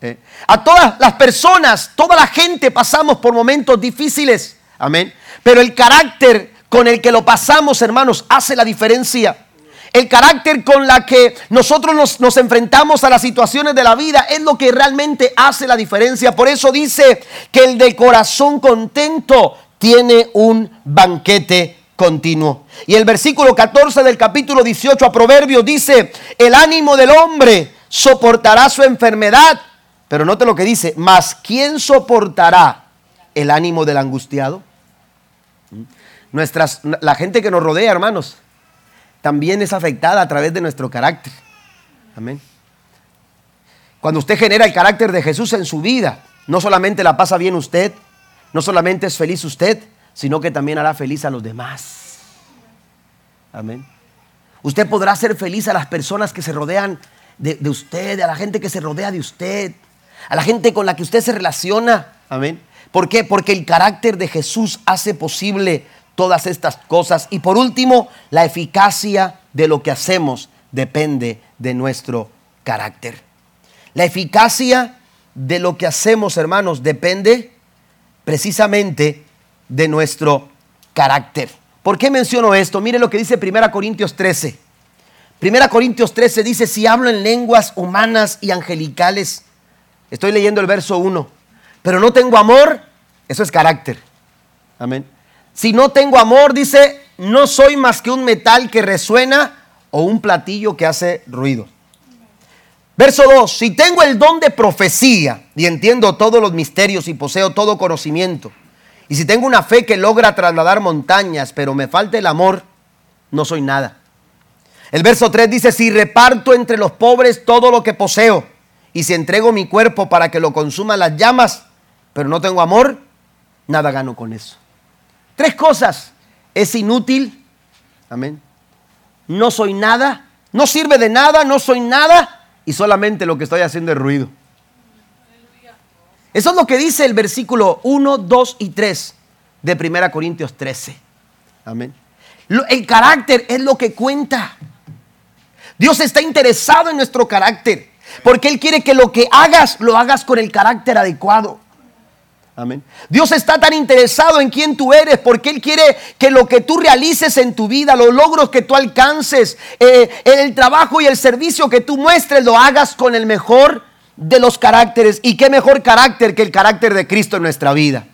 ¿eh? A todas las personas, toda la gente pasamos por momentos difíciles. Amén. Pero el carácter con el que lo pasamos, hermanos, hace la diferencia el carácter con la que nosotros nos, enfrentamos a las situaciones de la vida es lo que realmente hace la diferencia. Por eso dice que el de corazón contento tiene un banquete continuo. Y el versículo 14 del capítulo 18 a Proverbios dice, el ánimo del hombre soportará su enfermedad. Pero note lo que dice, mas ¿quién soportará el ánimo del angustiado? ¿Mm? Nuestras, la gente que nos rodea, hermanos, también es afectada a través de nuestro carácter. Amén. Cuando usted genera el carácter de Jesús en su vida, no solamente la pasa bien usted, no solamente es feliz usted, sino que también hará feliz a los demás. Amén. Usted podrá ser feliz a las personas que se rodean de, de, usted, a la gente que se rodea de usted, a la gente con la que usted se relaciona. Amén. ¿Por qué? Porque el carácter de Jesús hace posible todas estas cosas. Y por último, la eficacia de lo que hacemos depende de nuestro carácter. La eficacia de lo que hacemos, hermanos, depende precisamente de nuestro carácter. ¿Por qué menciono esto? Mire lo que dice 1 Corintios 13. 1 Corintios 13 dice, si hablo en lenguas humanas y angelicales, estoy leyendo el verso 1, pero no tengo amor, eso es carácter. Amén. Si no tengo amor, dice, no soy más que un metal que resuena o un platillo que hace ruido. Verso 2, si tengo el don de profecía y entiendo todos los misterios y poseo todo conocimiento, y si tengo una fe que logra trasladar montañas, pero me falta el amor, no soy nada. El verso 3 dice, si reparto entre los pobres todo lo que poseo, y si entrego mi cuerpo para que lo consuman las llamas, pero no tengo amor, nada gano con eso. Tres cosas. Es inútil. Amén. No soy nada. No sirve de nada. No soy nada. Y solamente lo que estoy haciendo es ruido. Eso es lo que dice el versículo 1, 2 y 3 de 1 Corintios 13. Amén. El carácter es lo que cuenta. Dios está interesado en nuestro carácter, porque Él quiere que lo que hagas, lo hagas con el carácter adecuado. Amén. Dios está tan interesado en quién tú eres porque Él quiere que lo que tú realices en tu vida, los logros que tú alcances, eh, el trabajo y el servicio que tú muestres, lo hagas con el mejor de los caracteres. ¿Y qué mejor carácter que el carácter de Cristo en nuestra vida?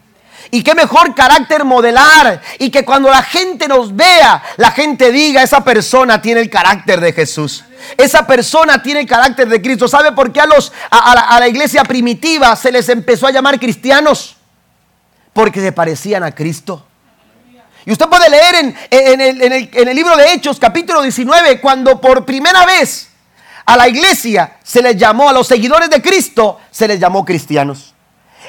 Y qué mejor carácter modelar. Y que cuando la gente nos vea, la gente diga, esa persona tiene el carácter de Jesús. Esa persona tiene el carácter de Cristo. ¿Sabe por qué a, los, a, la, iglesia primitiva se les empezó a llamar cristianos? Porque se parecían a Cristo. Y usted puede leer en, el, en, el, libro de Hechos, capítulo 19, cuando por primera vez a la iglesia se les llamó, a los seguidores de Cristo, se les llamó cristianos.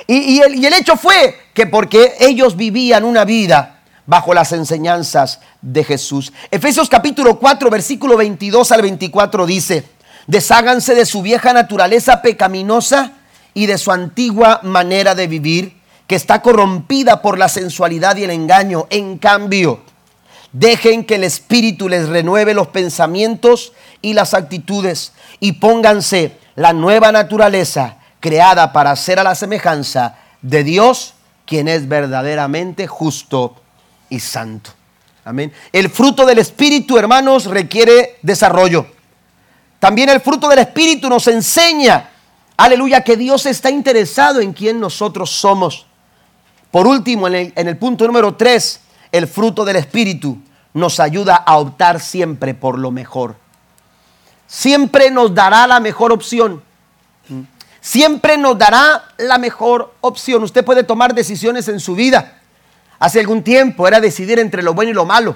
Y, el, hecho fue que porque ellos vivían una vida bajo las enseñanzas de Jesús. Efesios capítulo 4, versículo 22 al 24 dice, desháganse de su vieja naturaleza pecaminosa y de su antigua manera de vivir, que está corrompida por la sensualidad y el engaño. En cambio, dejen que el Espíritu les renueve los pensamientos y las actitudes y pónganse la nueva naturaleza creada para ser a la semejanza de Dios, quien es verdaderamente justo y santo. Amén. El fruto del Espíritu, hermanos, requiere desarrollo. También el fruto del Espíritu nos enseña, aleluya, que Dios está interesado en quien nosotros somos. Por último, en el, punto número 3, el fruto del Espíritu nos ayuda a optar siempre por lo mejor. Siempre nos dará la mejor opción siempre nos dará la mejor opción. Usted puede tomar decisiones en su vida. Hace algún tiempo era decidir entre lo bueno y lo malo.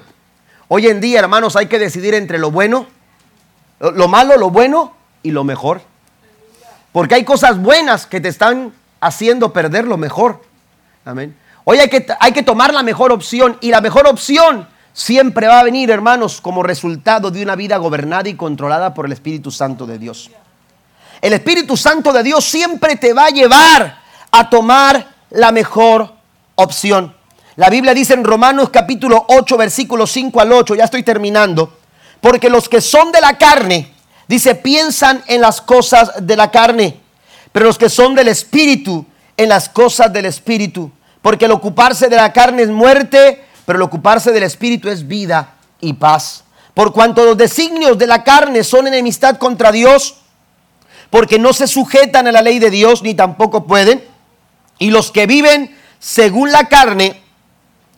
Hoy en día, hermanos, hay que decidir entre lo bueno, lo malo, lo bueno y lo mejor. Porque hay cosas buenas que te están haciendo perder lo mejor. Amén. Hoy hay que, hay que tomar la mejor opción y la mejor opción siempre va a venir, hermanos, como resultado de una vida gobernada y controlada por el Espíritu Santo de Dios. El Espíritu Santo de Dios siempre te va a llevar a tomar la mejor opción. La Biblia dice en Romanos capítulo 8, versículos 5 al 8, ya estoy terminando, porque los que son de la carne, dice, piensan en las cosas de la carne, pero los que son del Espíritu, en las cosas del Espíritu, porque el ocuparse de la carne es muerte, pero el ocuparse del Espíritu es vida y paz. Por cuanto los designios de la carne son enemistad contra Dios, porque no se sujetan a la ley de Dios ni tampoco pueden. Y los que viven según la carne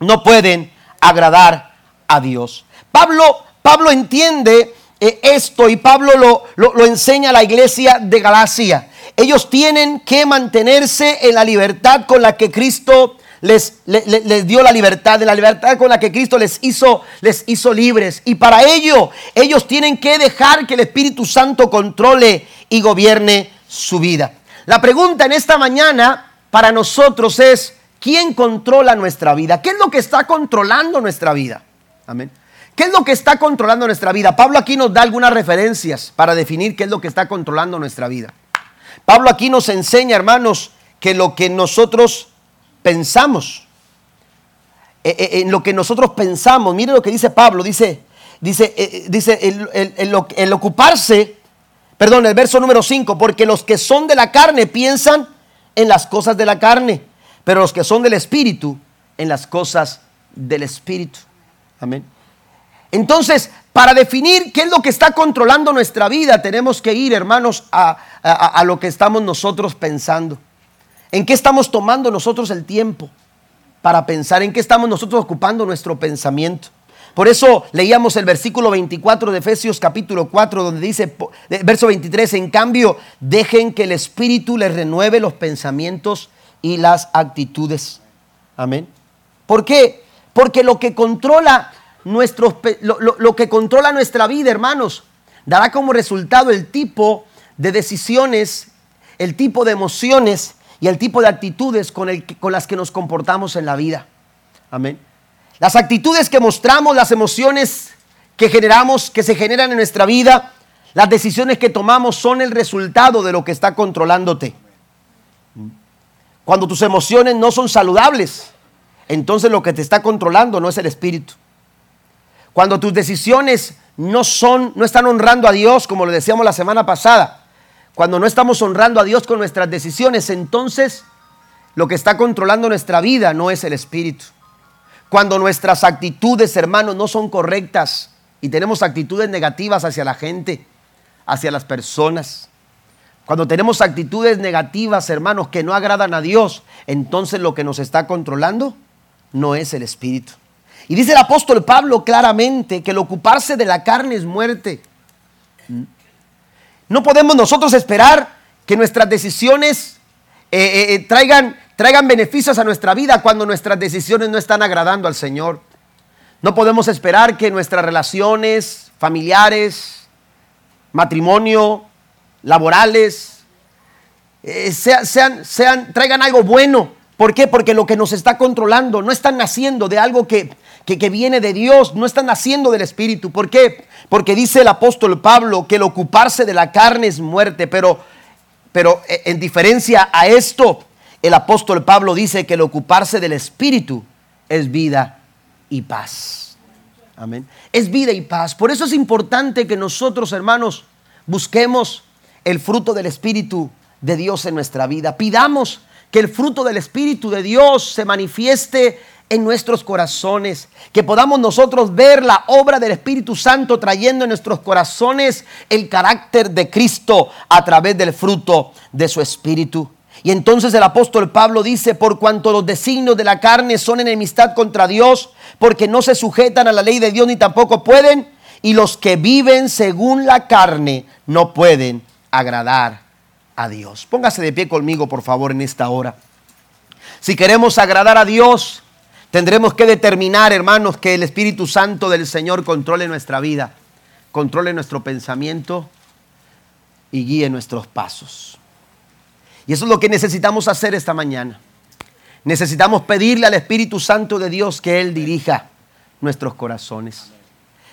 no pueden agradar a Dios. Pablo, Pablo entiende eh, esto y Pablo lo, lo, enseña a la iglesia de Galacia. Ellos tienen que mantenerse en la libertad con la que Cristo les, les, dio la libertad, en la libertad con la que Cristo les hizo, les hizo libres. Y para ello, ellos tienen que dejar que el Espíritu Santo controle y gobierne su vida. La pregunta en esta mañana para nosotros es, ¿quién controla nuestra vida? ¿Qué es lo que está controlando nuestra vida? Amén. ¿Qué es lo que está controlando nuestra vida? Pablo aquí nos da algunas referencias para definir qué es lo que está controlando nuestra vida. Pablo aquí nos enseña, hermanos, que lo que nosotros pensamos, eh, eh, en lo que nosotros pensamos, mire lo que dice Pablo, dice, dice, eh, dice el ocuparse Perdón, el verso número 5, porque los que son de la carne piensan en las cosas de la carne, pero los que son del Espíritu en las cosas del Espíritu. Amén. Entonces, para definir qué es lo que está controlando nuestra vida, tenemos que ir, hermanos, a, a, lo que estamos nosotros pensando. ¿En qué estamos tomando nosotros el tiempo para pensar? ¿En qué estamos nosotros ocupando nuestro pensamiento? Por eso leíamos el versículo 24 de Efesios capítulo 4, donde dice, verso 23, en cambio, dejen que el Espíritu les renueve los pensamientos y las actitudes. Amén. ¿Por qué? Porque lo que controla nuestros, lo, que controla nuestra vida, hermanos, dará como resultado el tipo de decisiones, el tipo de emociones y el tipo de actitudes con, el, con las que nos comportamos en la vida. Amén. Las actitudes que mostramos, las emociones que generamos, que se generan en nuestra vida, las decisiones que tomamos son el resultado de lo que está controlándote. Cuando tus emociones no son saludables, entonces lo que te está controlando no es el espíritu, Cuando tus decisiones no son, no están honrando a Dios, como lo decíamos la semana pasada, cuando no estamos honrando a Dios con nuestras decisiones, entonces lo que está controlando nuestra vida no es el Espíritu. Cuando nuestras actitudes, hermanos, no son correctas y tenemos actitudes negativas hacia la gente, hacia las personas. Cuando tenemos actitudes negativas, hermanos, que no agradan a Dios, entonces lo que nos está controlando no es el Espíritu. Y dice el apóstol Pablo claramente que el ocuparse de la carne es muerte. No podemos nosotros esperar que nuestras decisiones eh, eh, eh, traigan, traigan beneficios a nuestra vida cuando nuestras decisiones no están agradando al Señor. No podemos esperar que nuestras relaciones familiares, matrimonio, laborales, sean, sean, traigan algo bueno. ¿Por qué? Porque lo que nos está controlando no están naciendo de algo que, que, viene de Dios, no están naciendo del Espíritu. ¿Por qué? Porque dice el apóstol Pablo que el ocuparse de la carne es muerte, pero, pero eh, en diferencia a esto, el apóstol Pablo dice que el ocuparse del Espíritu es vida y paz. Amén. Es vida y paz. Por eso es importante que nosotros, hermanos, busquemos el fruto del Espíritu de Dios en nuestra vida. Pidamos que el fruto del Espíritu de Dios se manifieste en nuestros corazones, que podamos nosotros ver la obra del Espíritu Santo trayendo en nuestros corazones el carácter de Cristo a través del fruto de su Espíritu. Y entonces el apóstol Pablo dice, por cuanto los designios de la carne son enemistad contra Dios, porque no se sujetan a la ley de Dios ni tampoco pueden, y los que viven según la carne no pueden agradar a Dios. Póngase de pie conmigo, por favor, en esta hora. Si queremos agradar a Dios, Tendremos que determinar, hermanos, que el Espíritu Santo del Señor controle nuestra vida, controle nuestro pensamiento y guíe nuestros pasos. Y eso es lo que necesitamos hacer esta mañana. Necesitamos pedirle al Espíritu Santo de Dios que Él dirija nuestros corazones.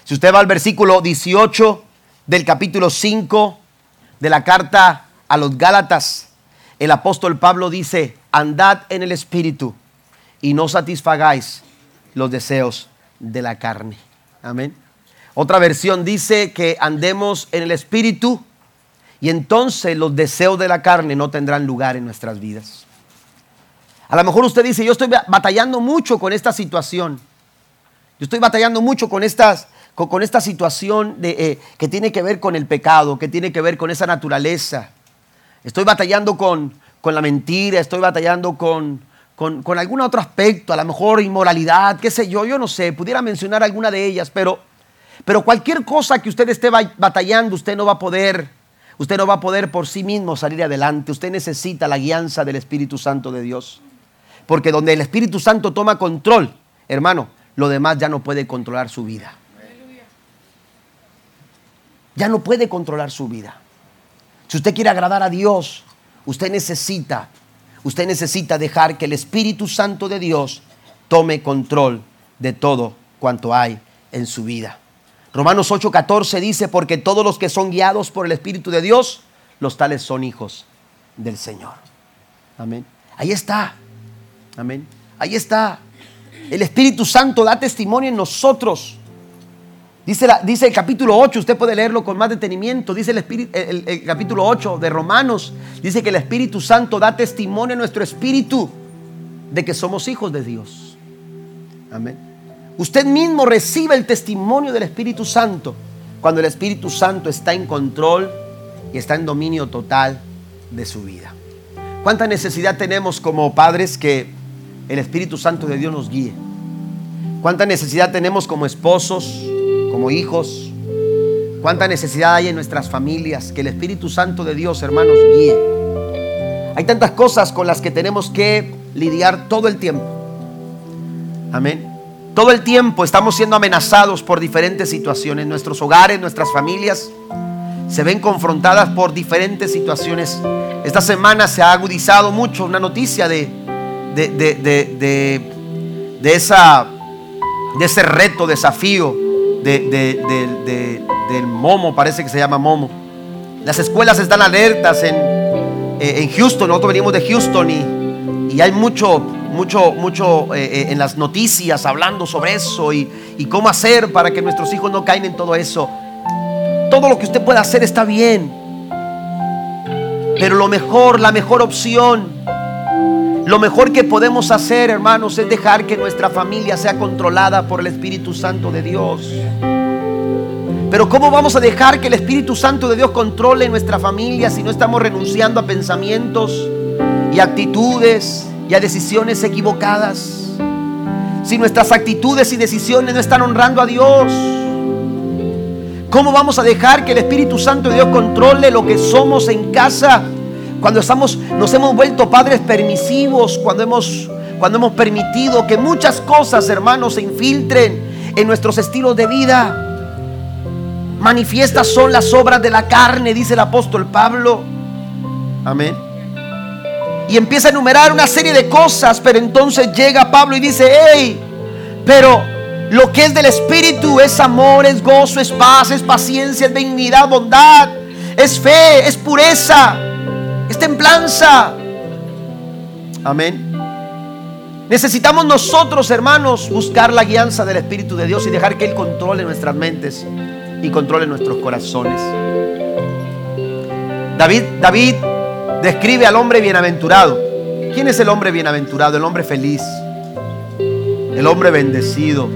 Si usted va al versículo 18 del capítulo 5 de la carta a los Gálatas, el apóstol Pablo dice, andad en el Espíritu y no satisfagáis los deseos de la carne. Amén. Otra versión dice que andemos en el Espíritu y entonces los deseos de la carne no tendrán lugar en nuestras vidas. A lo mejor usted dice, yo estoy batallando mucho con esta situación. Yo estoy batallando mucho con, con, esta situación de, eh, que tiene que ver con el pecado, que tiene que ver con esa naturaleza. Estoy batallando con, con la mentira, estoy batallando con, con, algún otro aspecto, a lo mejor inmoralidad, qué sé yo, yo no sé, pudiera mencionar alguna de ellas, pero, pero cualquier cosa que usted esté batallando, usted no va a poder, usted no va a poder por sí mismo salir adelante. Usted necesita la guianza del Espíritu Santo de Dios. Porque donde el Espíritu Santo toma control, hermano, lo demás ya no puede controlar su vida. Ya no puede controlar su vida. Si usted quiere agradar a Dios, usted necesita usted necesita dejar que el Espíritu Santo de Dios tome control de todo cuanto hay en su vida. Romanos 8:14 dice, porque todos los que son guiados por el Espíritu de Dios, los tales son hijos del Señor. Amén. Ahí está. Amén. Ahí está. El Espíritu Santo da testimonio en nosotros Dice, dice, el capítulo 8, usted puede leerlo con más detenimiento, dice el, el, capítulo 8 de Romanos, dice que el Espíritu Santo da testimonio a nuestro espíritu de que somos hijos de Dios. Amén. Usted mismo recibe el testimonio del Espíritu Santo cuando el Espíritu Santo está en control y está en dominio total de su vida. ¿Cuánta necesidad tenemos como padres que el Espíritu Santo de Dios nos guíe? ¿Cuánta necesidad tenemos como esposos? Como hijos. Cuánta necesidad hay en nuestras familias que el Espíritu Santo de Dios, hermanos, guíe. Hay tantas cosas con las que tenemos que lidiar todo el tiempo. Amén. Todo el tiempo estamos siendo amenazados por diferentes situaciones. Nuestros hogares, nuestras familias se ven confrontadas por diferentes situaciones. Esta semana se ha agudizado mucho una noticia de, de, de, de esa, de ese reto, desafío del Momo, parece que se llama Momo. Las escuelas están alertas en, eh, en Houston, nosotros venimos de Houston y, y hay mucho, mucho, mucho eh, eh, en las noticias hablando sobre eso y, y cómo hacer para que nuestros hijos no caigan en todo eso. Todo lo que usted pueda hacer está bien. Pero lo mejor, la mejor opción, lo mejor que podemos hacer, hermanos, es dejar que nuestra familia sea controlada por el Espíritu Santo de Dios. Pero ¿cómo vamos a dejar que el Espíritu Santo de Dios controle nuestra familia si no estamos renunciando a pensamientos y actitudes y a decisiones equivocadas? Si nuestras actitudes y decisiones no están honrando a Dios. ¿Cómo vamos a dejar que el Espíritu Santo de Dios controle lo que somos en casa? Cuando estamos, nos hemos vuelto padres permisivos, cuando hemos, cuando hemos permitido que muchas cosas, hermanos, se infiltren en nuestros estilos de vida. Manifiestas son las obras de la carne, dice el apóstol Pablo. Amén. Y empieza a enumerar una serie de cosas, pero entonces llega Pablo y dice, hey, pero lo que es del Espíritu es amor, es gozo, es paz, es paciencia, es dignidad, bondad, es fe, es pureza, es templanza. Amén. Necesitamos nosotros, hermanos, buscar la guianza del Espíritu de Dios y dejar que Él controle nuestras mentes y controle nuestros corazones. David, David describe al hombre bienaventurado. ¿Quién es el hombre bienaventurado? El hombre feliz. El hombre bendecido.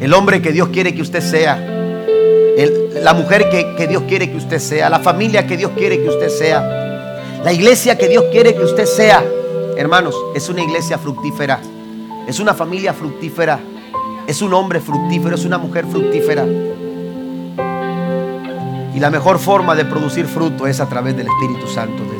El hombre que Dios quiere que usted sea. La mujer que, Dios quiere que usted sea. La familia que Dios quiere que usted sea. La iglesia que Dios quiere que usted sea. Hermanos, es una iglesia fructífera. Es una familia fructífera. Es un hombre fructífero. Es una mujer fructífera. Y la mejor forma de producir fruto es a través del Espíritu Santo de